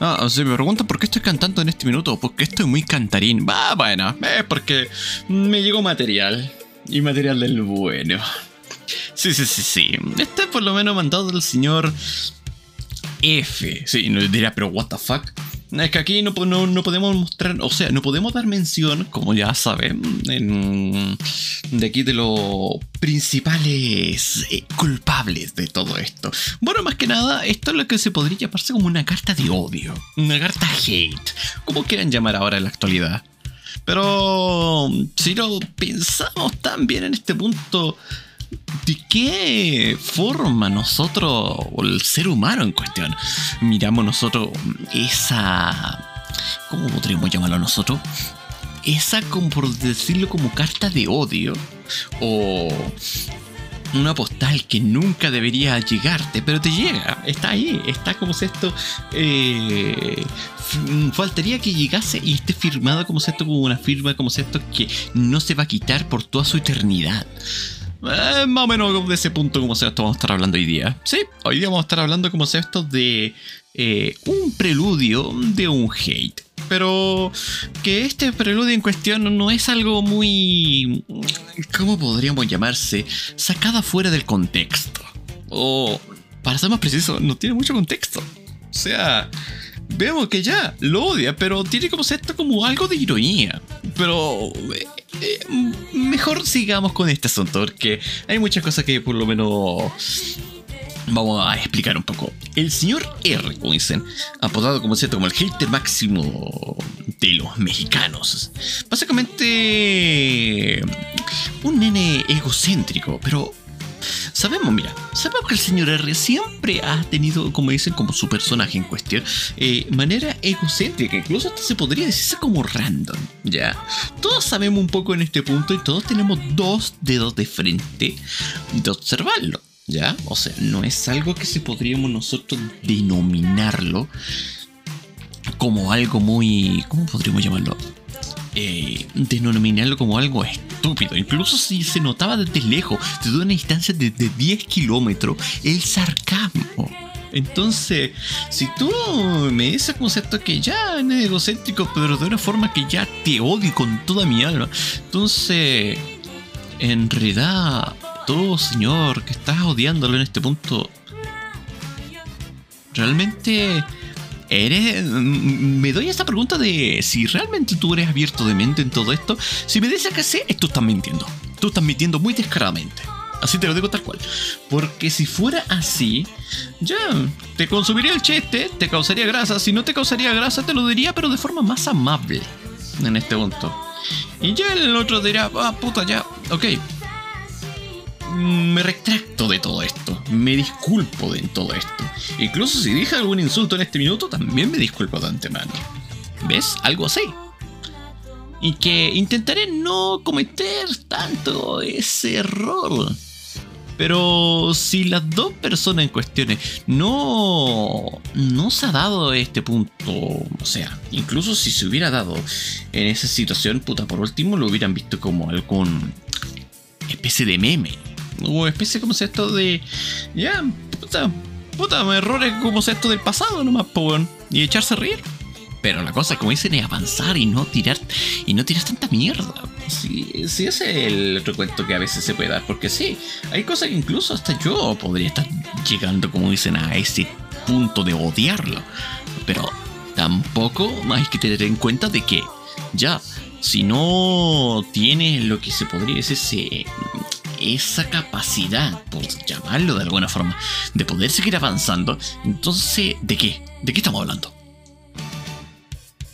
Ah, se me preguntan por qué estoy cantando en este minuto. Porque estoy muy cantarín. Va, bueno, es porque me llegó material. Y material del bueno. Sí, sí, sí, sí. Este por lo menos mandado del señor F. Sí, no diría, pero what the fuck. Es que aquí no, no, podemos mostrar, o sea, no podemos dar mención, como ya saben, de aquí de los principales eh, culpables de todo esto. Bueno, más que nada, esto es lo que se podría llamarse como una carta de odio, una carta hate, como quieran llamar ahora en la actualidad. Pero si lo pensamos también en este punto, ¿De qué forma nosotros, o el ser humano en cuestión, miramos nosotros esa... ¿Cómo podríamos llamarlo nosotros? Esa, como por decirlo, como carta de odio. O una postal que nunca debería llegarte, pero te llega, está ahí, está como si esto eh, faltaría que llegase y esté firmado como si esto como una firma, como si esto que no se va a quitar por toda su eternidad. Eh, más o menos de ese punto como sea esto vamos a estar hablando hoy día. Sí, hoy día vamos a estar hablando como sea esto de eh, un preludio de un hate. Pero que este preludio en cuestión no es algo muy... ¿Cómo podríamos llamarse? Sacada fuera del contexto. O, para ser más preciso, no tiene mucho contexto. O sea, vemos que ya lo odia, pero tiene como esto como algo de ironía. Pero eh, eh, mejor sigamos con este asunto, porque hay muchas cosas que por lo menos vamos a explicar un poco. El señor R. dicen, apodado como cierto como el hater máximo de los mexicanos. Básicamente un nene egocéntrico, pero Sabemos, mira, sabemos que el señor R siempre ha tenido, como dicen, como su personaje en cuestión, eh, manera egocéntrica, incluso se podría decirse como random, ¿ya? Todos sabemos un poco en este punto y todos tenemos dos dedos de frente de observarlo, ¿ya? O sea, no es algo que se podríamos nosotros denominarlo como algo muy... ¿Cómo podríamos llamarlo? Eh, denominarlo como algo estúpido. Incluso si se notaba desde lejos, desde una distancia de, 10 kilómetros, el sarcasmo. Entonces, si tú me dices concepto que ya es egocéntrico, pero de una forma que ya te odio con toda mi alma, entonces, en realidad, tú, señor, que estás odiándolo en este punto, realmente eres. Me doy esta pregunta de si realmente tú eres abierto de mente en todo esto. Si me dices que sí, tú estás mintiendo. Tú estás mintiendo muy descaradamente. Así te lo digo tal cual. Porque si fuera así, ya, te consumiría el chiste, te causaría grasa. Si no te causaría grasa, te lo diría, pero de forma más amable en este punto. Y ya el otro dirá, ah, puta, ya, ok, me retracto de todo esto, me disculpo de todo esto. Incluso si dije algún insulto en este minuto, también me disculpo de antemano. ¿Ves? Algo así. Y que intentaré no cometer tanto ese error. Pero si las dos personas en cuestiones no, no se ha dado este punto, o sea, incluso si se hubiera dado en esa situación, puta, por último lo hubieran visto como algún especie de meme o especie como esto de. Ya, puta, puta, errores como esto del pasado nomás, po, Y echarse a reír. Pero la cosa, como dicen, es avanzar y no tirar. Y no tirar tanta mierda. si, si ese es el recuento que a veces se puede dar, porque sí, hay cosas que incluso hasta yo podría estar llegando, como dicen, a ese punto de odiarlo. Pero tampoco hay que tener en cuenta de que ya, si no tienes lo que se podría decir, esa capacidad, por llamarlo de alguna forma, de poder seguir avanzando, entonces, ¿de qué? ¿De qué estamos hablando?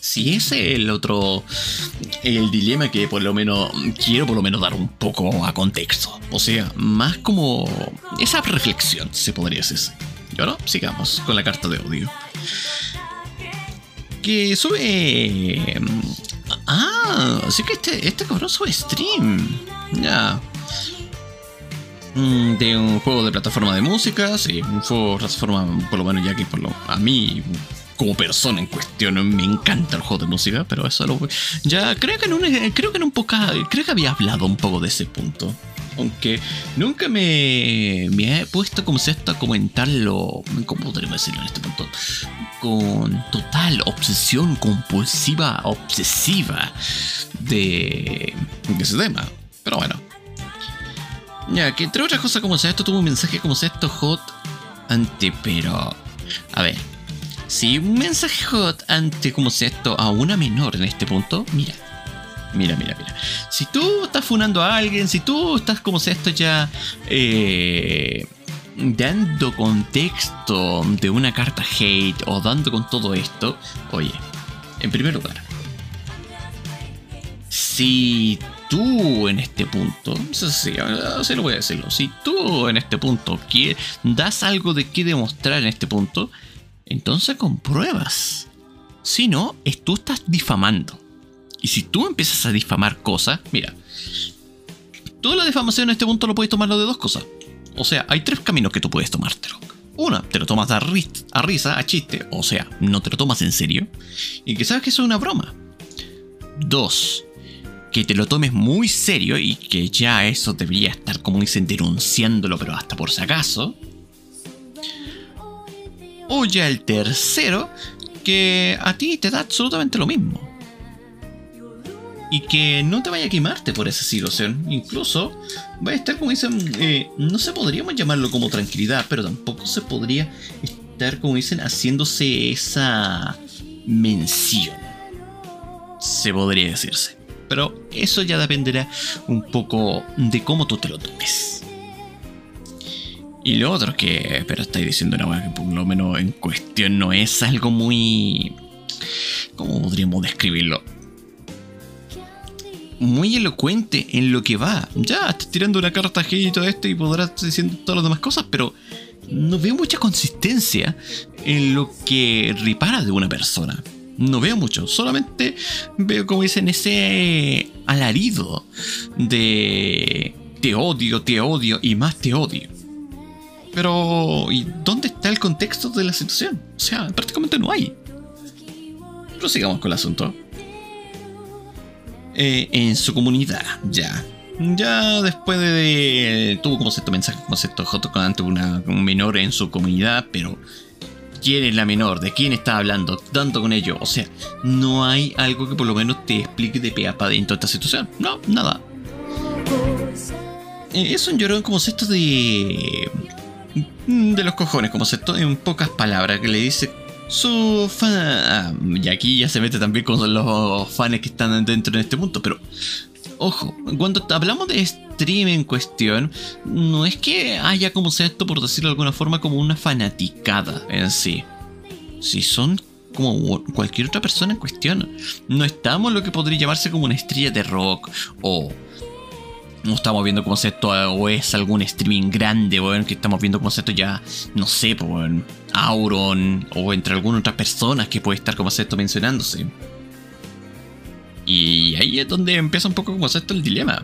Si ese es el otro, el dilema que por lo menos quiero por lo menos dar un poco a contexto. O sea, más como esa reflexión, se podría decir. Y ahora sigamos con la carta de odio. Que sube... Ah, así que este, este cabrón sube stream. Ya. De un juego de plataforma de música, sí, un juego de plataforma, por lo menos ya que por lo, a mí como persona en cuestión. Me encanta el juego de música, pero eso lo Ya creo que en un, creo que en un poco, creo que había hablado un poco de ese punto. Aunque nunca me, me he puesto como si esto a comentarlo, ¿cómo podríamos decirlo en este punto? Con total obsesión compulsiva, obsesiva de ese tema. Pero bueno. Ya, que entre otras cosas como sea esto tuvo un mensaje como sea esto hot ante, pero... A ver, si un mensaje hot ante como sea esto a una menor en este punto, mira. Mira, mira, mira. Si tú estás funando a alguien, si tú estás como sea esto ya eh, dando contexto de una carta hate o dando con todo esto, oye, en primer lugar, si tú en este punto, sí, sí, lo voy a decirlo, si tú en este punto das algo de qué demostrar en este punto, entonces compruebas. Si no, tú estás difamando. Y si tú empiezas a difamar cosas, mira, toda la difamación en este punto lo puedes tomarlo de dos cosas. O sea, hay tres caminos que tú puedes tomártelo. Una, te lo tomas a, a risa, a chiste, o sea, no te lo tomas en serio. Y que sabes que eso es una broma. Dos, que te lo tomes muy serio y que ya eso debería estar, como dicen, denunciándolo, pero hasta por si acaso. O ya el tercero, que a ti te da absolutamente lo mismo. Y que no te vaya a quemarte por esa situación. Incluso va a estar, como dicen, eh, no se podríamos llamarlo como tranquilidad, pero tampoco se podría estar, como dicen, haciéndose esa mención. Se podría decirse. Pero eso ya dependerá un poco de cómo tú te lo tomes. Y lo otro que, pero estáis diciendo una weá que por lo menos en cuestión no es algo muy... ¿Cómo podríamos describirlo? Muy elocuente en lo que va. Ya, estás tirando una carta G y todo esto y podrás estar diciendo todas las demás cosas, pero no veo mucha consistencia en lo que ripara de una persona. No veo mucho, solamente veo como dicen ese alarido de te odio, te odio y más te odio. Pero, ¿y dónde está el contexto de la situación? O sea, prácticamente no hay. Prosigamos con el asunto. Eh, en su comunidad, ya. Ya después de. tuvo como cierto mensaje, como cierto J ante una, un menor en su comunidad, pero. ¿Quién es la menor? ¿De quién está hablando? Tanto con ello. O sea, no hay algo que por lo menos te explique de pe a pa dentro de esta situación. No, nada. Eh, es un llorón como esto de de los cojones, como se en pocas palabras, que le dice su fan. Ah, y aquí ya se mete también con los fans que están dentro de este punto, pero ojo, cuando hablamos de stream en cuestión, no es que haya como sea por decirlo de alguna forma, como una fanaticada en sí. Si son como cualquier otra persona en cuestión. No estamos lo que podría llamarse como una estrella de rock o no estamos viendo como esto o es algún streaming grande, bueno, que estamos viendo como ya, no sé, pues, Auron o entre algunas otras personas que puede estar como esto mencionándose. Y ahí es donde empieza un poco como esto el dilema.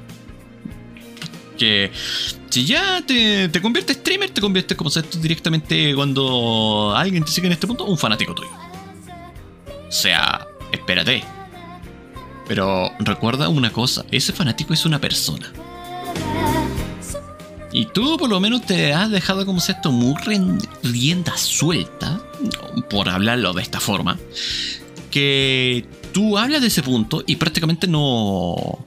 Que si ya te, te conviertes streamer, te conviertes como esto directamente cuando alguien te sigue en este punto, un fanático tuyo. O sea, espérate. Pero recuerda una cosa, ese fanático es una persona. Y tú por lo menos te has dejado como esto muy rienda suelta, por hablarlo de esta forma, que tú hablas de ese punto y prácticamente no...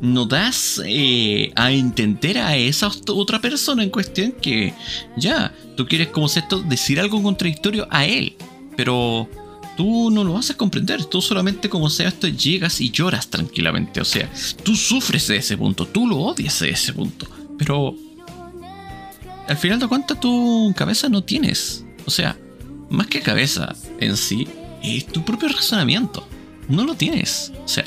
no das eh, a entender a esa otra persona en cuestión que ya, tú quieres como esto decir algo contradictorio a él, pero tú no lo haces comprender, tú solamente como sea esto llegas y lloras tranquilamente, o sea, tú sufres de ese punto, tú lo odias de ese punto, pero al final de cuentas tu cabeza no tienes, o sea, más que cabeza en sí, es tu propio razonamiento. No lo tienes. O sea,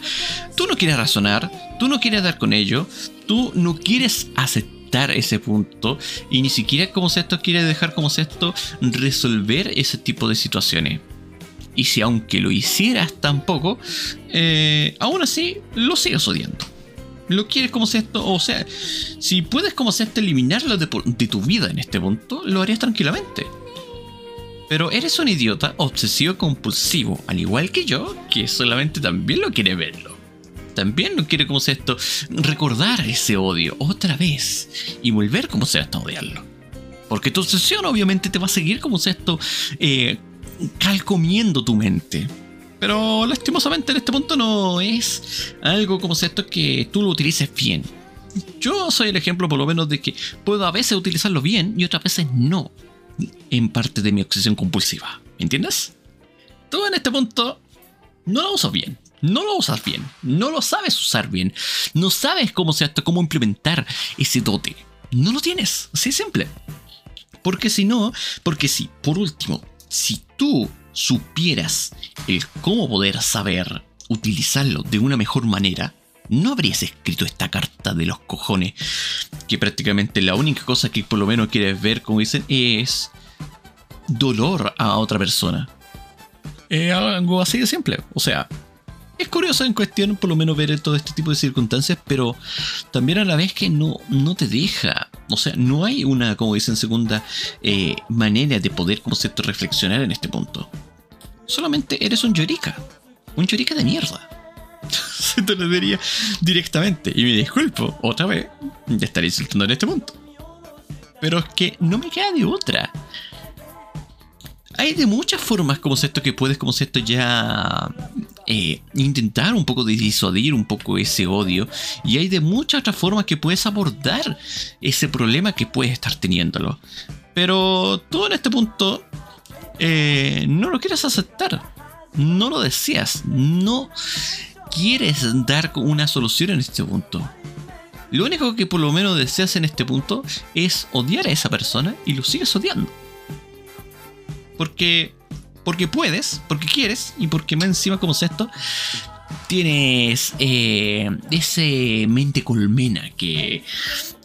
tú no quieres razonar, tú no quieres dar con ello, tú no quieres aceptar ese punto y ni siquiera como esto quieres dejar como esto resolver ese tipo de situaciones. Y si aunque lo hicieras tampoco, eh, aún así lo sigues odiando. Lo quieres como esto, o sea, si puedes como esto eliminarlo de, de tu vida en este punto, lo harías tranquilamente. Pero eres un idiota obsesivo compulsivo, al igual que yo, que solamente también lo quiere verlo. También no quiere, como sea esto, recordar ese odio otra vez y volver, como sea esto, a odiarlo. Porque tu obsesión obviamente te va a seguir, como sea esto, eh, calcomiendo tu mente. Pero lastimosamente en este punto no es algo como esto que tú lo utilices bien. Yo soy el ejemplo por lo menos de que puedo a veces utilizarlo bien y otras veces no en parte de mi obsesión compulsiva. ¿Entiendes? Tú en este punto no lo usas bien. No lo usas bien. No lo sabes usar bien. No sabes cómo se cómo implementar ese dote. No lo tienes. Así es simple. Porque si no, porque si, por último, si tú supieras el cómo poder saber utilizarlo de una mejor manera, no habrías escrito esta carta de los cojones, que prácticamente la única cosa que por lo menos quieres ver, como dicen, es dolor a otra persona. Es algo así de simple. O sea, es curioso en cuestión por lo menos ver todo este tipo de circunstancias, pero también a la vez que no, no te deja. O sea, no hay una, como dicen, segunda eh, manera de poder, como cierto, reflexionar en este punto. Solamente eres un llorica. Un llorica de mierda. se te lo diría directamente. Y me disculpo, otra vez, ya estaré insultando en este punto. Pero es que no me queda de otra. Hay de muchas formas como esto que puedes, como esto ya eh, intentar un poco disuadir un poco ese odio. Y hay de muchas otras formas que puedes abordar ese problema que puedes estar teniéndolo. Pero tú en este punto eh, no lo quieres aceptar. No lo deseas. No quieres dar una solución en este punto. Lo único que por lo menos deseas en este punto es odiar a esa persona y lo sigues odiando. Porque, porque puedes, porque quieres y porque más encima como es esto, tienes eh, ese mente colmena que,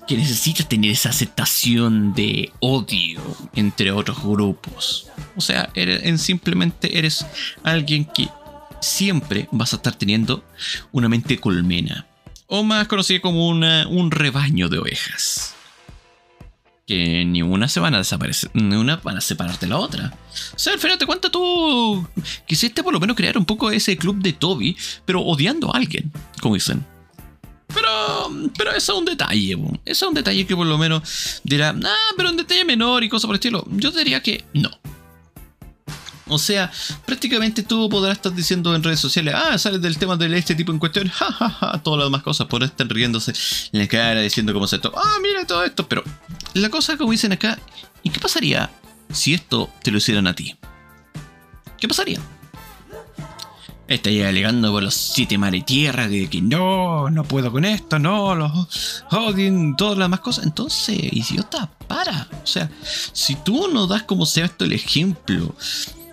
que necesitas tener esa aceptación de odio entre otros grupos. O sea, en simplemente eres alguien que siempre vas a estar teniendo una mente colmena. O más conocida como un rebaño de ovejas. Que ni una se van a desaparecer, ni una van a separarte de la otra. O sea, al final te cuenta tú quisiste por lo menos crear un poco ese club de Toby, pero odiando a alguien, como dicen. Pero, pero eso es un detalle, eso es un detalle que por lo menos dirá, ah, pero un detalle menor y cosas por el estilo. Yo diría que no. O sea, prácticamente tú podrás estar diciendo en redes sociales, ah, sales del tema de este tipo en cuestión, jajaja, ja, ja, todas las demás cosas, por estar riéndose en la cara diciendo como se esto, ah, mira todo esto, pero la cosa como dicen acá, ¿y qué pasaría si esto te lo hicieran a ti? ¿Qué pasaría? Estaría alegando por los siete mares tierra de que no, no puedo con esto, no, los odien, todas las demás cosas. Entonces, idiota, para. O sea, si tú no das como sea esto el ejemplo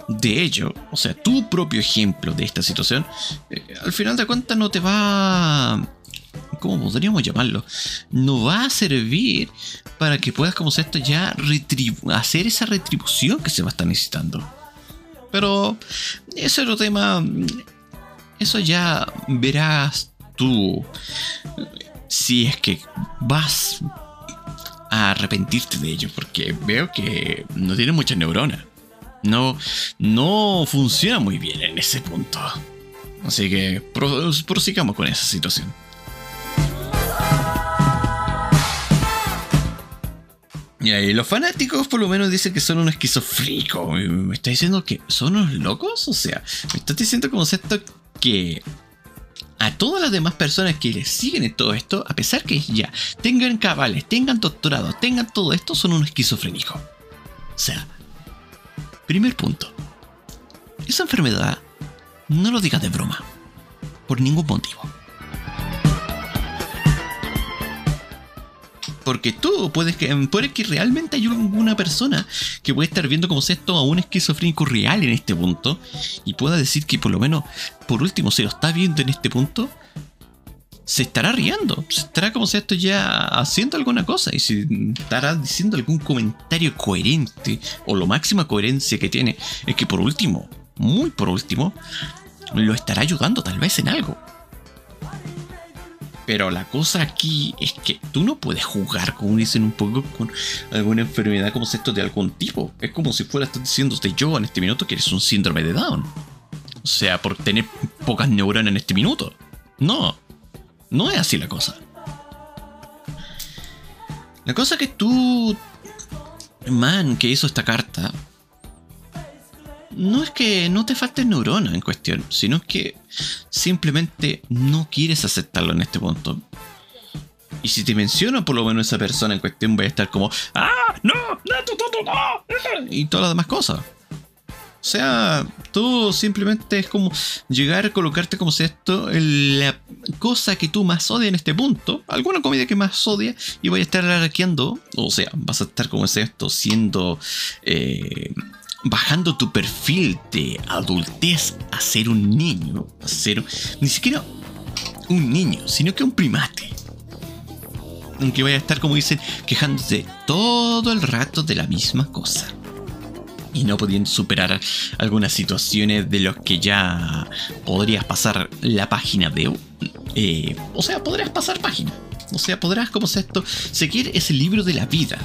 de ello, o sea, tu propio ejemplo de esta situación, eh, al final de cuentas no te va... ¿Cómo podríamos llamarlo? No va a servir para que puedas, como esto, ya hacer esa retribución que se va a estar necesitando. Pero ese otro tema, eso ya verás tú si es que vas a arrepentirte de ello, porque veo que no tienes muchas neuronas no, no funciona muy bien en ese punto. Así que prosigamos con esa situación. Y ahí los fanáticos por lo menos dicen que son unos esquizofrénicos. ¿Me está diciendo que son unos locos? O sea, me estás diciendo como esto que a todas las demás personas que les siguen en todo esto, a pesar que ya tengan cabales, tengan doctorado, tengan todo esto, son un esquizofrénico. O sea, primer punto. Esa enfermedad no lo digas de broma. Por ningún motivo. Porque tú puedes que, puede que realmente hay alguna persona que puede estar viendo como si esto a un esquizofrénico real en este punto y pueda decir que por lo menos, por último, se lo está viendo en este punto, se estará riendo, se estará como si esto ya haciendo alguna cosa y si estará diciendo algún comentario coherente o lo máxima coherencia que tiene es que por último, muy por último, lo estará ayudando tal vez en algo. Pero la cosa aquí es que tú no puedes jugar, como dicen un poco, con alguna enfermedad como esto de algún tipo. Es como si fuera diciéndote yo en este minuto que eres un síndrome de Down. O sea, por tener pocas neuronas en este minuto. No, no es así la cosa. La cosa que tú, man, que hizo esta carta, no es que no te falte neurona en cuestión, sino que simplemente no quieres aceptarlo en este punto. Y si te menciono por lo menos esa persona en cuestión, voy a estar como, ¡Ah! ¡No! ¡No! ¡No! no! Y todas las demás cosas. O sea, tú simplemente es como llegar a colocarte como si esto, la cosa que tú más odias en este punto, alguna comida que más odias, y voy a estar arqueando, o sea, vas a estar como si esto, siendo eh, bajando tu perfil de adultez a ser un niño, a ser ni siquiera un niño, sino que un primate. Aunque vaya a estar, como dicen, quejándose todo el rato de la misma cosa. Y no pudiendo superar algunas situaciones de los que ya podrías pasar la página de... Eh, o sea, podrías pasar página. O sea, podrás, como es esto, seguir ese libro de la vida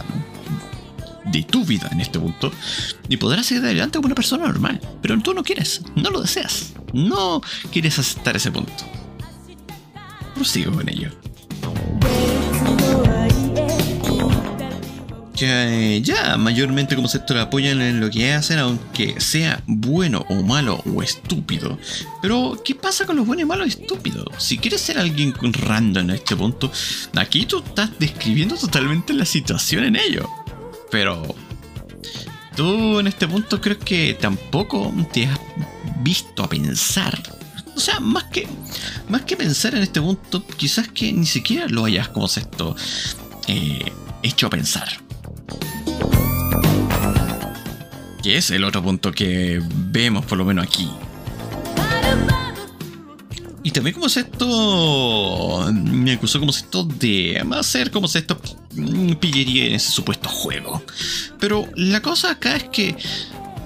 de tu vida en este punto y podrás seguir adelante como una persona normal. Pero tú no quieres, no lo deseas, no quieres aceptar ese punto. Prosigo con ello. Ya, ya, mayormente como sector apoyan en lo que hacen, aunque sea bueno o malo o estúpido. Pero, ¿qué pasa con los buenos y malos estúpidos? Si quieres ser alguien random en este punto, aquí tú estás describiendo totalmente la situación en ello. Pero tú en este punto creo que tampoco te has visto a pensar. O sea, más que, más que pensar en este punto, quizás que ni siquiera lo hayas como esto eh, hecho a pensar. Que es el otro punto que vemos por lo menos aquí. Y también como es esto, me acusó como esto de hacer como esto mm, pillería en ese supuesto juego. Pero la cosa acá es que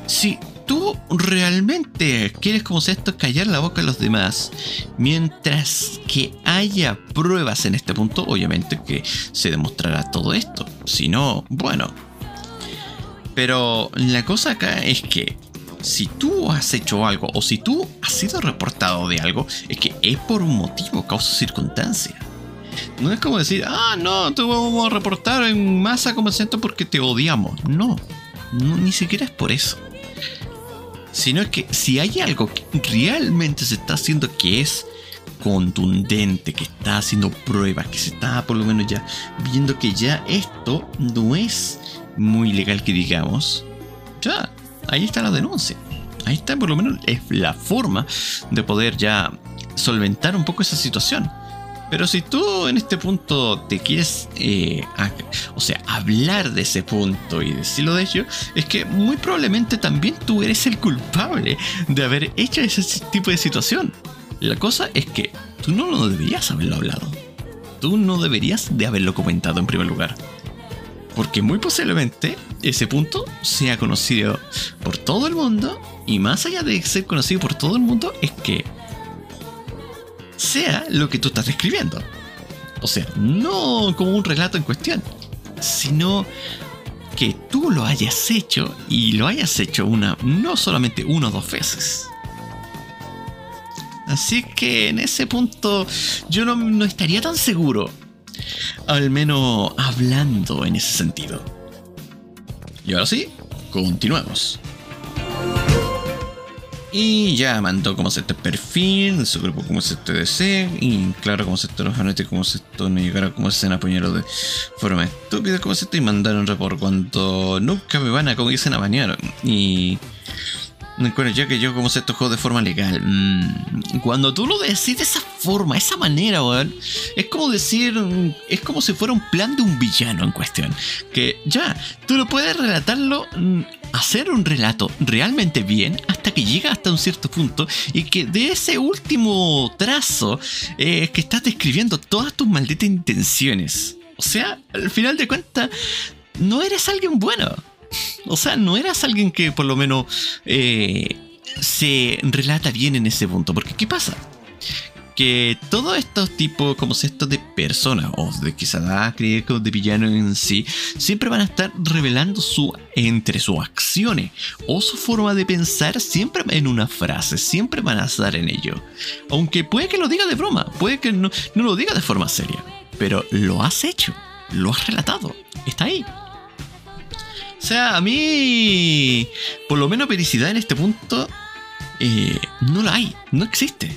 si tú realmente quieres como esto callar la boca a los demás, mientras que haya pruebas en este punto, obviamente que se demostrará todo esto. Si no, bueno. Pero la cosa acá es que si tú has hecho algo o si tú has sido reportado de algo, es que es por un motivo, causa circunstancia. No es como decir, ah, no, te vamos a reportar en masa como siento porque te odiamos. No, no, ni siquiera es por eso. Sino es que si hay algo que realmente se está haciendo que es contundente, que está haciendo pruebas, que se está por lo menos ya viendo que ya esto no es muy legal que digamos, ya, ahí está la denuncia. Ahí está por lo menos es la forma de poder ya solventar un poco esa situación. Pero si tú en este punto te quieres, eh, o sea, hablar de ese punto y decirlo de ello, es que muy probablemente también tú eres el culpable de haber hecho ese tipo de situación. La cosa es que tú no lo deberías haberlo hablado. Tú no deberías de haberlo comentado en primer lugar. Porque muy posiblemente ese punto sea conocido por todo el mundo y más allá de ser conocido por todo el mundo es que sea lo que tú estás describiendo. O sea, no como un relato en cuestión, sino que tú lo hayas hecho y lo hayas hecho una, no solamente una o dos veces. Así que en ese punto yo no, no estaría tan seguro al menos hablando en ese sentido. Y ahora sí, continuemos. Y ya mandó como se este perfil, su grupo como se este DC, y claro como se este los fanáticos como se esto no llegara como se apoyaron de forma estúpida como se esto y mandaron report cuando nunca me van a como dicen a bañar. Y bueno, ya que yo como se tocó de forma legal. Mm, cuando tú lo decís de esa forma, esa manera, weón, es como decir, es como si fuera un plan de un villano en cuestión. Que ya, tú lo puedes relatarlo, mm, hacer un relato realmente bien hasta que llega hasta un cierto punto y que de ese último trazo eh, que estás describiendo todas tus malditas intenciones. O sea, al final de cuentas, no eres alguien bueno. O sea, no eras alguien que por lo menos eh, se relata bien en ese punto. Porque ¿qué pasa? Que todos estos tipos, como estos de personas, o de quizás de villanos en sí, siempre van a estar revelando su, entre sus acciones o su forma de pensar siempre en una frase, siempre van a estar en ello. Aunque puede que lo diga de broma, puede que no, no lo diga de forma seria, pero lo has hecho, lo has relatado, está ahí. O sea, a mí, por lo menos felicidad en este punto, eh, no la hay, no existe.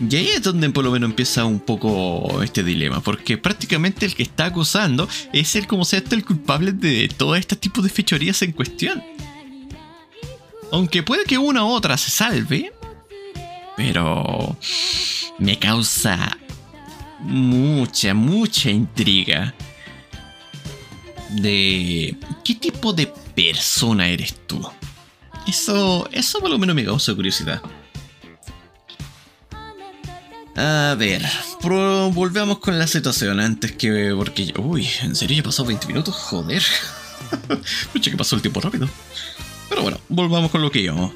Y ahí es donde por lo menos empieza un poco este dilema, porque prácticamente el que está acusando es el como sea el culpable de todo este tipo de fechorías en cuestión. Aunque puede que una u otra se salve, pero me causa mucha, mucha intriga de qué tipo de persona eres tú. Eso, eso por lo menos me causa curiosidad. A ver, volvamos con la situación antes que... Porque... Uy, ¿en serio ya pasó 20 minutos? Joder. Pucha que pasó el tiempo rápido. Pero bueno, volvamos con lo que íbamos.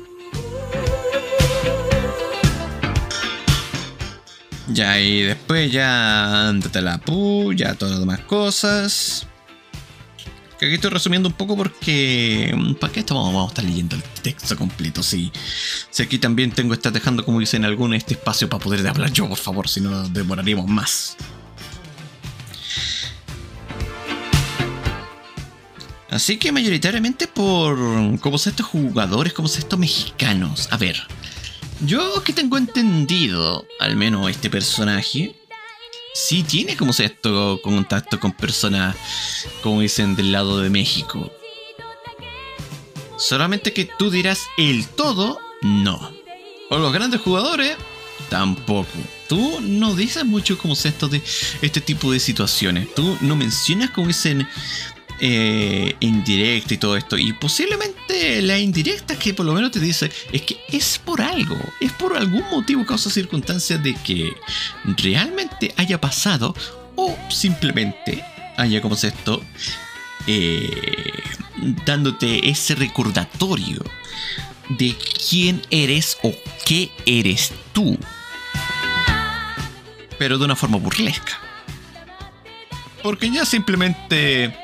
Ya, y después ya... Ándate la pu, ya todas las demás cosas aquí estoy resumiendo un poco porque. Mm, ¿Para qué estamos, vamos a estar leyendo el texto completo? Si, aquí también tengo, estar dejando, como dicen algunos, este espacio para poder hablar yo, por favor, si no demoraríamos más. Así que mayoritariamente por como son estos jugadores, como son estos mexicanos. A ver, yo que tengo entendido, al menos este personaje, sí tiene como esto contacto con personas, como dicen, del lado de México. Solamente que tú dirás el todo, no. O los grandes jugadores, tampoco. Tú no dices mucho como esto de este tipo de situaciones. Tú no mencionas como dicen eh, indirecta y todo esto. Y posiblemente la indirecta que por lo menos te dice es que es por algo, es por algún motivo, causa, circunstancia de que realmente haya pasado o simplemente haya como esto eh, dándote ese recordatorio de quién eres o qué eres tú. Pero de una forma burlesca. Porque ya simplemente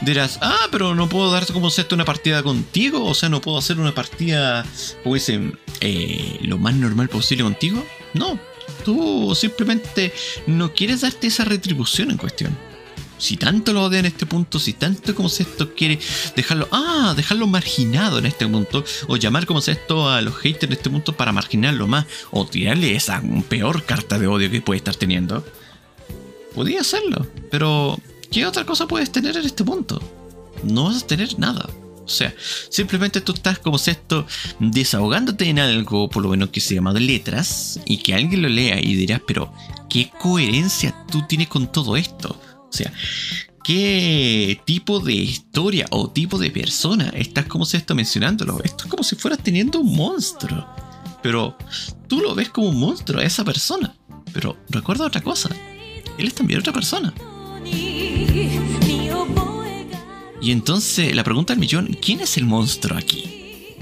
dirás, ah, pero no puedo darte como esto una partida contigo, o sea, no puedo hacer una partida, como dicen, eh, lo más normal posible contigo. No, tú simplemente no quieres darte esa retribución en cuestión. Si tanto lo odia en este punto, si tanto como esto quiere dejarlo, ah, dejarlo marginado en este punto, o llamar como esto a los haters en este punto para marginarlo más, o tirarle esa peor carta de odio que puede estar teniendo, podía hacerlo, pero ¿qué otra cosa puedes tener en este punto? No vas a tener nada. O sea, simplemente tú estás como esto desahogándote en algo, por lo menos que se llama de letras, y que alguien lo lea y dirás, pero ¿qué coherencia tú tienes con todo esto? O sea, ¿qué tipo de historia o tipo de persona estás como esto mencionándolo? Esto es como si fueras teniendo un monstruo. Pero tú lo ves como un monstruo a esa persona. Pero recuerda otra cosa, él es también otra persona. Y entonces la pregunta del millón, ¿quién es el monstruo aquí?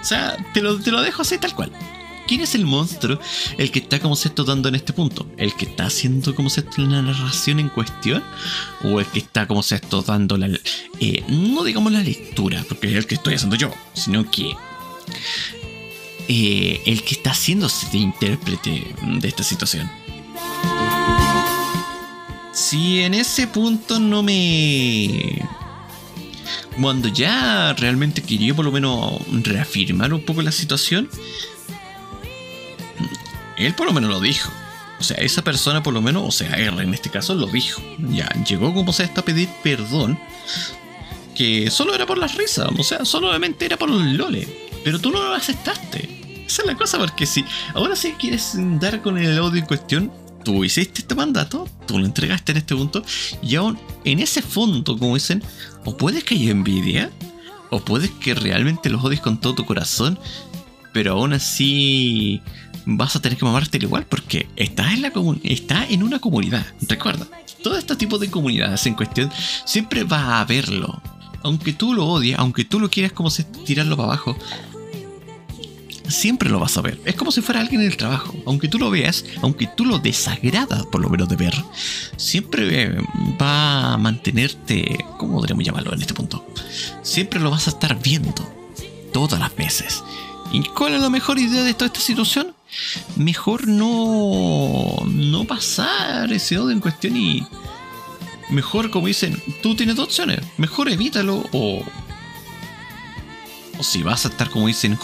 O sea, te lo, te lo dejo así tal cual. ¿Quién es el monstruo el que está como se está dando en este punto? ¿El que está haciendo como se está la narración en cuestión? ¿O el que está como se está dando la... Eh, no digamos la lectura, porque es el que estoy haciendo yo, sino que... Eh, el que está haciéndose de intérprete de esta situación. Si en ese punto no me cuando ya realmente quería por lo menos reafirmar un poco la situación, él por lo menos lo dijo. O sea, esa persona por lo menos, o sea, R en este caso, lo dijo. Ya, llegó como sea a pedir perdón. Que solo era por las risas, o sea, solamente era por los lole. Pero tú no lo aceptaste. Esa es la cosa, porque si ahora sí quieres dar con el audio en cuestión, tú hiciste este mandato, tú lo entregaste en este punto, y aún en ese fondo, como dicen, o puedes que haya envidia, o puedes que realmente los odies con todo tu corazón, pero aún así vas a tener que mamarte igual porque estás en, la está en una comunidad. Recuerda, todo este tipo de comunidades en cuestión siempre va a haberlo. Aunque tú lo odies, aunque tú lo quieras como tirarlo para abajo, siempre lo vas a ver. Es como si fuera alguien en el trabajo. Aunque tú lo veas, aunque tú lo desagradas por lo menos de ver, siempre eh, va a mantenerte, ¿cómo podríamos llamarlo en este punto? Siempre lo vas a estar viendo todas las veces. ¿Y cuál es la mejor idea de toda esta situación? Mejor no, no pasar ese odio en cuestión y mejor, como dicen, tú tienes dos opciones. Mejor evítalo o o si vas a estar, como dicen,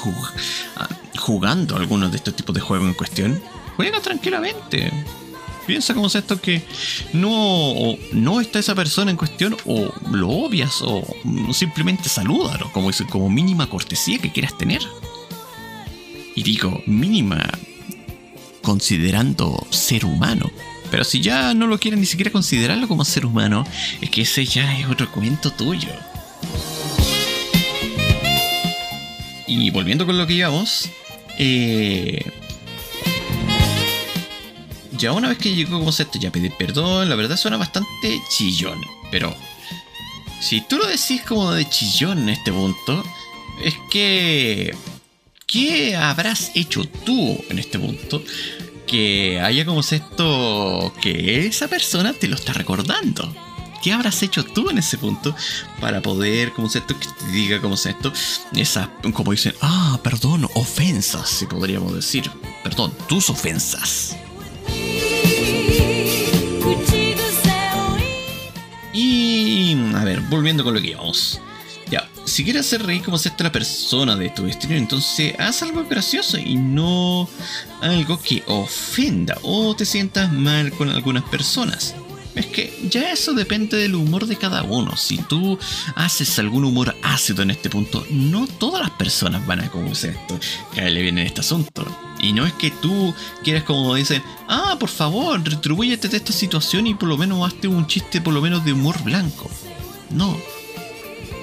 ah, jugando algunos de estos tipos de juegos en cuestión, juega tranquilamente. Piensa como es esto que no, no está esa persona en cuestión, o lo obvias, o simplemente salúdalo, como, como mínima cortesía que quieras tener. Y digo, mínima considerando ser humano. Pero si ya no lo quieres ni siquiera considerarlo como ser humano, es que ese ya es otro cuento tuyo. Y volviendo con lo que íbamos, eh, ya una vez que llegó como esto, ya pedir perdón, la verdad suena bastante chillón. Pero si tú lo decís como de chillón en este punto, es que... ¿Qué habrás hecho tú en este punto? Que haya como esto, que esa persona te lo está recordando. ¿Qué habrás hecho tú en ese punto para poder, como esto, que te diga como esto, esas, como dicen, ah, perdón, ofensas, si podríamos decir, perdón, tus ofensas. Y, a ver, volviendo con lo que íbamos. Ya, si quieres hacer reír como esto a la persona de tu destino, entonces haz algo gracioso y no algo que ofenda o te sientas mal con algunas personas. Es que ya eso depende del humor de cada uno. Si tú haces algún humor ácido en este punto, no todas las personas van a como esto, caerle bien en este asunto. Y no es que tú quieras como dicen, ah, por favor, retribúyete de esta situación y por lo menos hazte un chiste por lo menos de humor blanco. No.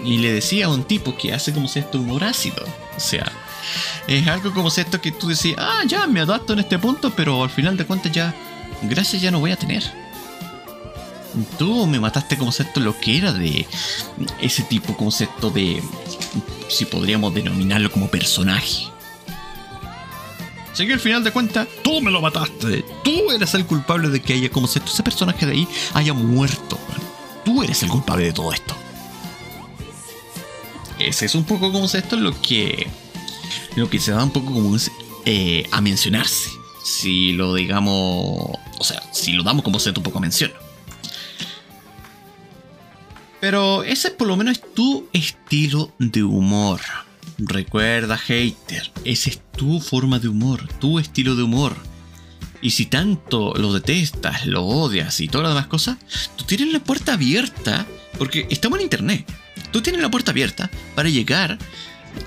Y le decía a un tipo que hace como si esto humor ácido. O sea, es algo como si esto que tú decías, ah, ya me adapto en este punto, pero al final de cuentas ya, gracias ya no voy a tener tú me mataste como concepto lo que era de ese tipo concepto de, si podríamos denominarlo como personaje. Así que al final de cuentas, tú me lo mataste. Tú eres el culpable de que haya como ese personaje de ahí haya muerto. Tú eres el culpable de todo esto. Ese es un poco como esto lo que lo que se da un poco como eh, a mencionarse. Si lo digamos, o sea, si lo damos como concepto un poco a mención. Pero ese por lo menos es tu estilo de humor. Recuerda, hater, esa es tu forma de humor, tu estilo de humor. Y si tanto lo detestas, lo odias y todas las demás cosas, tú tienes la puerta abierta, porque estamos en internet. Tú tienes la puerta abierta para llegar,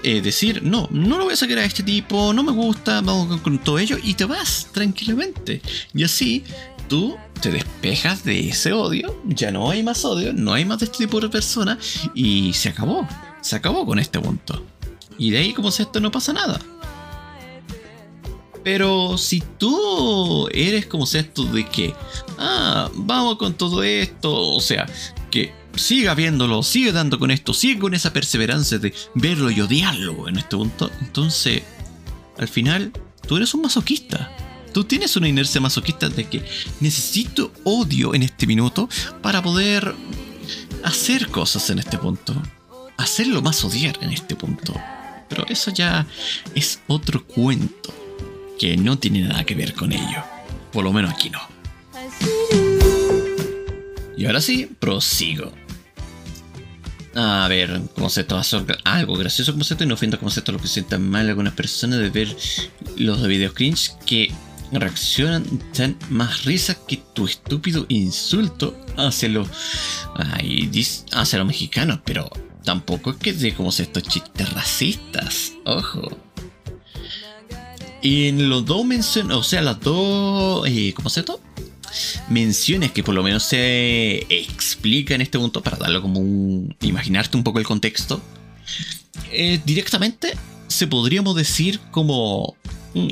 eh, decir, no, no lo voy a sacar a este tipo, no me gusta, vamos con todo ello, y te vas tranquilamente. Y así tú te despejas de ese odio, ya no hay más odio, no hay más de este tipo de personas y se acabó. Se acabó con este punto. Y de ahí como si esto no pasa nada. Pero si tú eres como esto de que, ah, vamos con todo esto, o sea, que siga viéndolo, sigue dando con esto, sigue con esa perseverancia de verlo y odiarlo en este punto, entonces, al final, tú eres un masoquista. Tú tienes una inercia masoquista de que necesito odio en este minuto para poder hacer cosas en este punto. Hacerlo más odiar en este punto. Pero eso ya es otro cuento que no tiene nada que ver con ello. Por lo menos aquí no. Y ahora sí, prosigo. A ver, concepto, algo gracioso concepto y no ofenda concepto a lo que sientan mal algunas personas de ver los videos cringe que reaccionan tan más risa que tu estúpido insulto hacia los, hacia los mexicanos, pero tampoco es que de como estos chistes racistas, ojo. Y en los dos menciones, o sea, las dos, eh, ¿cómo se esto? Menciones que por lo menos se explica en este punto para darlo como un, imaginarte un poco el contexto. Eh, directamente se podríamos decir como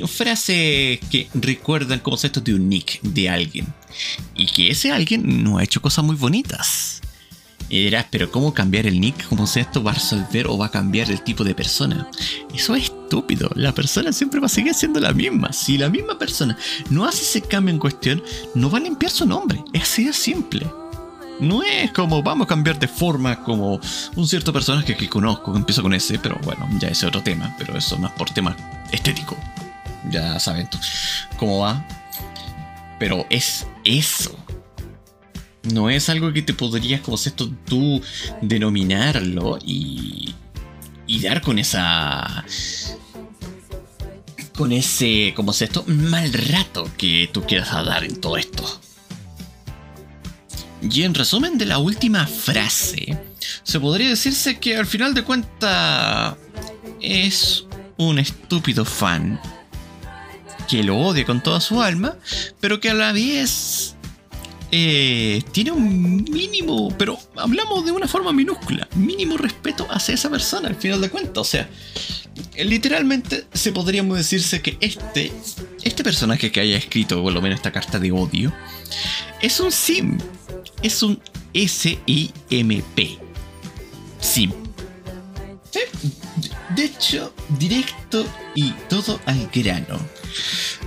frase que recuerdan conceptos de un nick de alguien. Y que ese alguien no ha hecho cosas muy bonitas. Y dirás, pero ¿cómo cambiar el nick? ¿Cómo si esto va a resolver o va a cambiar el tipo de persona? Eso es estúpido. La persona siempre va a seguir siendo la misma. Si la misma persona no hace ese cambio en cuestión, no va a limpiar su nombre. Es así de simple. No es como vamos a cambiar de forma como un cierto personaje que conozco, que empieza con ese, pero bueno, ya es otro tema, pero eso más por tema estético. Ya saben cómo va. Pero es eso. No es algo que te podrías, como esto, tú denominarlo y, y dar con esa. con ese, como es esto, mal rato que tú quieras dar en todo esto. Y en resumen de la última frase, se podría decirse que al final de cuentas es un estúpido fan que lo odia con toda su alma, pero que a la vez eh, tiene un mínimo, pero hablamos de una forma minúscula, mínimo respeto hacia esa persona al final de cuentas. O sea, literalmente se podríamos decirse que este, este personaje que haya escrito por lo menos esta carta de odio, es un sim, es un S-I-M-P. Sim. De hecho, directo y todo al grano.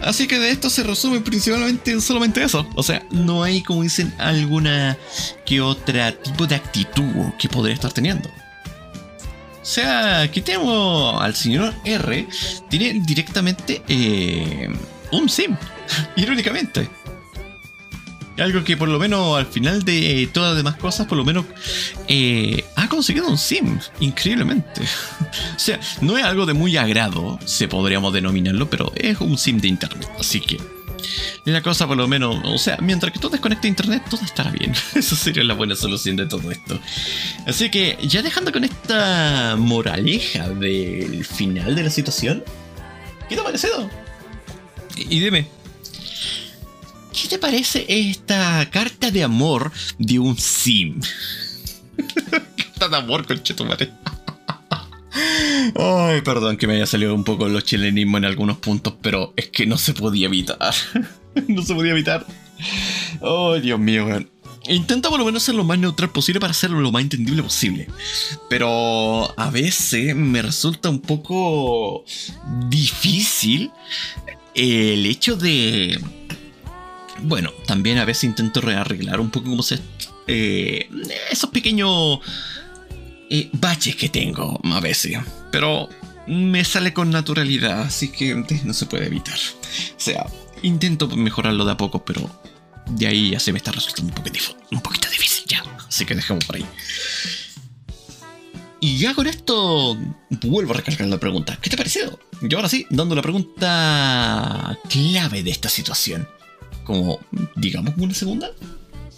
Así que de esto se resume principalmente en solamente eso. O sea, no hay, como dicen, alguna que otra tipo de actitud que podría estar teniendo. O sea, aquí tenemos al señor R, tiene directamente eh, un sim, irónicamente. Algo que por lo menos al final de todas las demás cosas, por lo menos eh, ha conseguido un sim, increíblemente. o sea, no es algo de muy agrado, se podríamos denominarlo, pero es un sim de internet. Así que la cosa por lo menos, o sea, mientras que tú desconectes internet, todo estará bien. Eso sería la buena solución de todo esto. Así que ya dejando con esta moraleja del final de la situación, ¿qué te ha parecido? Y dime, ¿Qué te parece esta carta de amor de un sim? carta de amor, conchetumare. Ay, perdón que me haya salido un poco los chilenismos en algunos puntos, pero es que no se podía evitar. no se podía evitar. Oh, Dios mío, Intenta por lo menos ser lo más neutral posible para hacerlo lo más entendible posible. Pero a veces me resulta un poco difícil el hecho de bueno, también a veces intento rearreglar un poco como se, eh, esos pequeños eh, baches que tengo a veces. Pero me sale con naturalidad, así que no se puede evitar. O sea, intento mejorarlo de a poco, pero de ahí ya se me está resultando un poquito, un poquito difícil ya. Así que dejemos por ahí. Y ya con esto vuelvo a recargar la pregunta. ¿Qué te ha parecido? Y ahora sí, dando la pregunta clave de esta situación como, digamos, una segunda,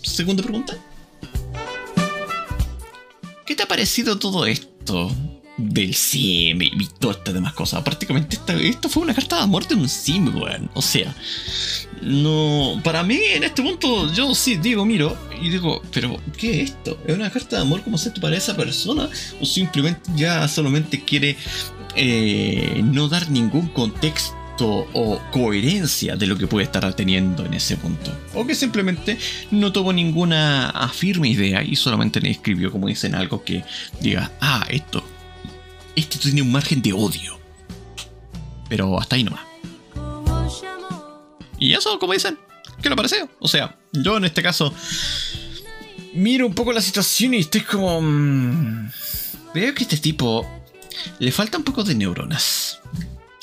segunda pregunta. ¿Qué te ha parecido todo esto del sim y todas estas demás cosas? Prácticamente esto fue una carta de amor de un sim, weón. O sea, no. Para mí, en este punto, yo sí digo, miro y digo, pero ¿qué es esto? ¿Es una carta de amor como esto para esa persona? ¿O simplemente ya solamente quiere eh, no dar ningún contexto? O coherencia de lo que puede estar teniendo en ese punto. O que simplemente no tuvo ninguna afirme idea y solamente le escribió, como dicen, algo que diga, ah, esto, esto tiene un margen de odio. Pero hasta ahí nomás. Y eso, como dicen, ¿qué le parece? O sea, yo en este caso miro un poco la situación y estoy como... Mm, veo que este tipo le falta un poco de neuronas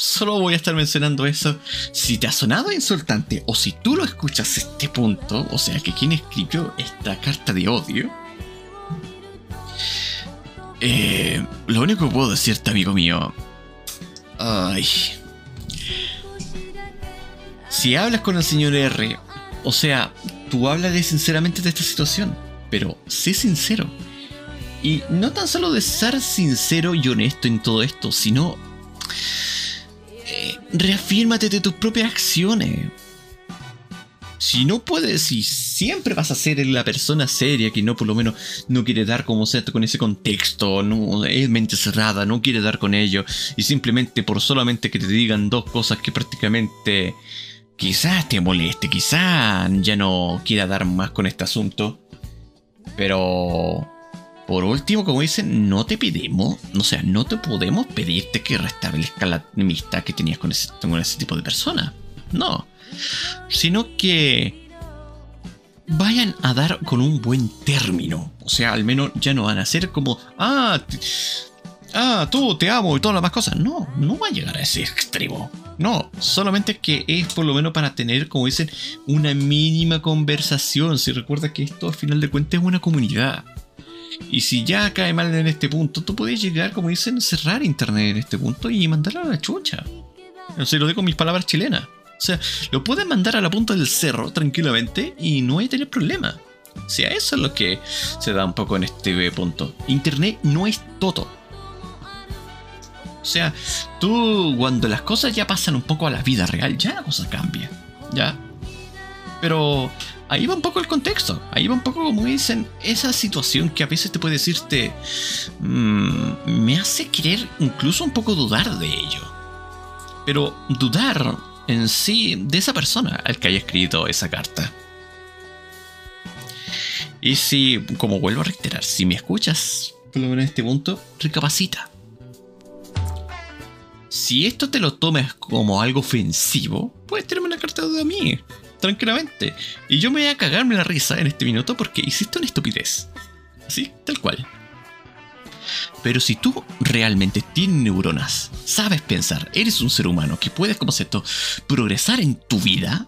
solo voy a estar mencionando eso. Si te ha sonado insultante o si tú lo escuchas este punto, o sea que quien escribió esta carta de odio, Eh, lo único que puedo decirte, amigo mío. Ay. Si hablas con el señor R, o sea, tú háblale sinceramente de esta situación, pero sé sincero. Y no tan solo de ser sincero y honesto en todo esto, sino reafírmate de tus propias acciones. Si no puedes, si siempre vas a ser la persona seria que no por lo menos no quiere dar como sea con ese contexto, no es mente cerrada, no quiere dar con ello, y simplemente por solamente que te digan dos cosas que prácticamente quizás te moleste, quizás ya no quiera dar más con este asunto. Pero por último, como dicen, no te pedimos, o sea, no te podemos pedirte que restablezca la amistad que tenías con ese, con ese tipo de persona. No. Sino que vayan a dar con un buen término. O sea, al menos ya no van a ser como, ah, ah, tú te amo y todas las más cosas. No, no va a llegar a ese extremo. No, solamente que es por lo menos para tener, como dicen, una mínima conversación. Si recuerda que esto al final de cuentas es una comunidad. Y si ya cae mal en este punto, tú puedes llegar, como dicen, cerrar internet en este punto y mandarlo a la chucha. No sé, lo digo con mis palabras chilenas. O sea, lo puedes mandar a la punta del cerro tranquilamente y no hay tener problema. O sea, eso es lo que se da un poco en este punto. Internet no es todo. O sea, tú cuando las cosas ya pasan un poco a la vida real, ya la cosa cambia. ¿Ya? Pero ahí va un poco el contexto. Ahí va un poco, como dicen, esa situación que a veces te puede decirte. Mmm, me hace querer incluso un poco dudar de ello. Pero dudar en sí de esa persona al que haya escrito esa carta. Y si, como vuelvo a reiterar, si me escuchas, por lo menos en este punto, recapacita. Si esto te lo tomas como algo ofensivo, puedes tenerme una carta de mí, tranquilamente. Y yo me voy a cagarme la risa en este minuto porque hiciste una estupidez. Así, tal cual. Pero si tú realmente tienes neuronas, sabes pensar, eres un ser humano que puedes, como esto, progresar en tu vida,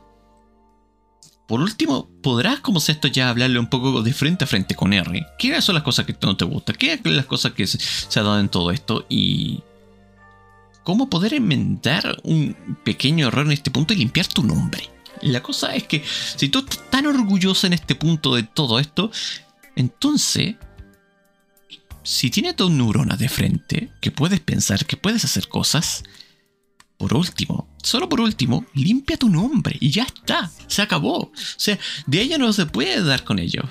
por último, podrás, como esto, ya hablarle un poco de frente a frente con R. ¿Qué son las cosas que no te gustan? ¿Qué son las cosas que se, se ha dado en todo esto? Y cómo poder enmendar un pequeño error en este punto y limpiar tu nombre. La cosa es que si tú estás tan orgulloso en este punto de todo esto, entonces, si tienes dos neuronas de frente, que puedes pensar, que puedes hacer cosas, por último, solo por último, limpia tu nombre y ya está, se acabó. O sea, de ella no se puede dar con ello.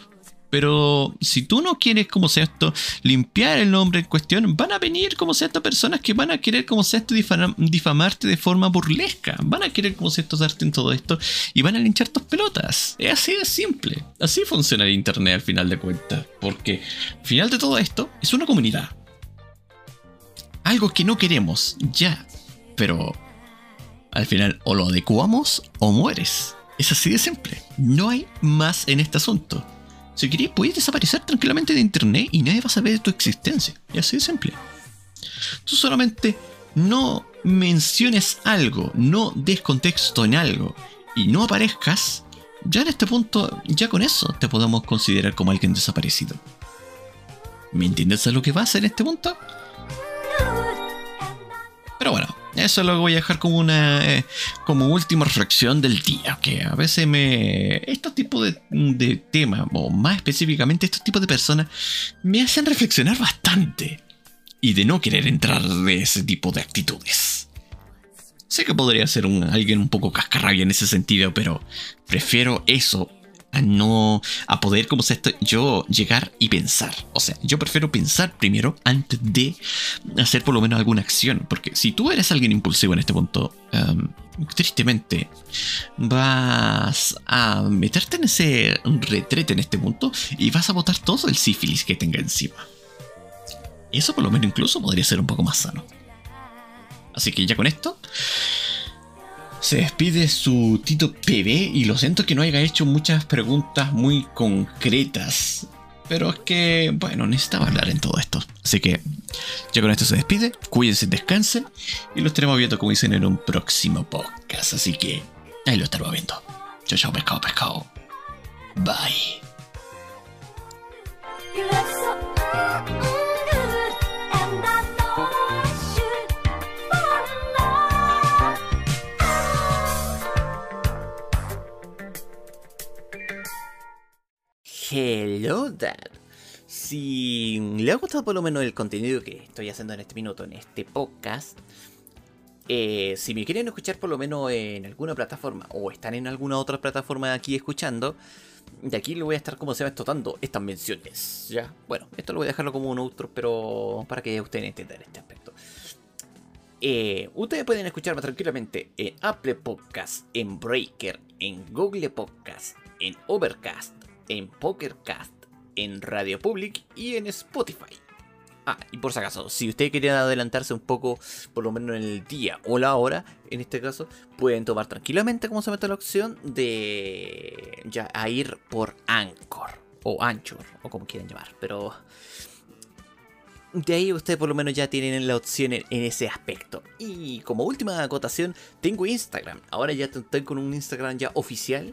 Pero si tú no quieres, como sea esto, limpiar el nombre en cuestión, van a venir, como sea personas que van a querer, como sea esto, difamarte de forma burlesca. Van a querer, como sea esto, darte en todo esto y van a linchar tus pelotas. Es así de simple. Así funciona el internet al final de cuentas. Porque al final de todo esto es una comunidad. Algo que no queremos, ya. Pero al final o lo adecuamos o mueres. Es así de simple. No hay más en este asunto. Si querés, puedes desaparecer tranquilamente de internet y nadie va a saber de tu existencia. Y así de simple. Tú solamente no menciones algo, no des contexto en algo y no aparezcas, ya en este punto, ya con eso te podemos considerar como alguien desaparecido. ¿Me entiendes a lo que va a hacer en este punto? Pero bueno, eso lo voy a dejar como una eh, como última reflexión del día. Que a veces me. Estos tipos de, temas, o más específicamente estos tipos de personas, me hacen reflexionar bastante. Y de no querer entrar de ese tipo de actitudes. Sé que podría ser alguien un poco cascarrabia en ese sentido, pero prefiero eso a no a poder como esto yo llegar y pensar. O sea yo prefiero pensar primero antes de hacer por lo menos alguna acción porque si tú eres alguien impulsivo en este punto um, tristemente vas a meterte en ese retrete en este punto y vas a botar todo el sífilis que tenga encima. Eso por lo menos incluso podría ser un poco más sano. Así que ya con esto se despide su Tito PB y lo siento que no haya hecho muchas preguntas muy concretas. Pero es que, bueno, necesitaba hablar en todo esto. Así que ya con esto se despide. Cuídense, descansen. Y lo estaremos viendo, como dicen, en un próximo podcast. Así que ahí lo estaremos viendo. Chao, chao, pescado, pescado. Bye. Hello Dad. Si le ha gustado por lo menos el contenido que estoy haciendo en este minuto, en este podcast, eh, si me quieren escuchar por lo menos en alguna plataforma o están en alguna otra plataforma aquí escuchando, de aquí lo voy a estar como se va explotando estas menciones. Ya, bueno, esto lo voy a dejarlo como un outro, pero para que ustedes entiendan este aspecto. Eh, ustedes pueden escucharme tranquilamente en Apple Podcast, en Breaker, en Google Podcast, en Overcast, en Pokercast, en Radio Public y en Spotify. Ah, y por si acaso, si ustedes quieren adelantarse un poco, por lo menos en el día o la hora, en este caso, pueden tomar tranquilamente como se mete la opción de ya a ir por Anchor o Anchor o como quieran llamar, pero de ahí ustedes por lo menos ya tienen la opción en, ese aspecto. Y como última acotación, tengo Instagram. Ahora ya estoy con un Instagram ya oficial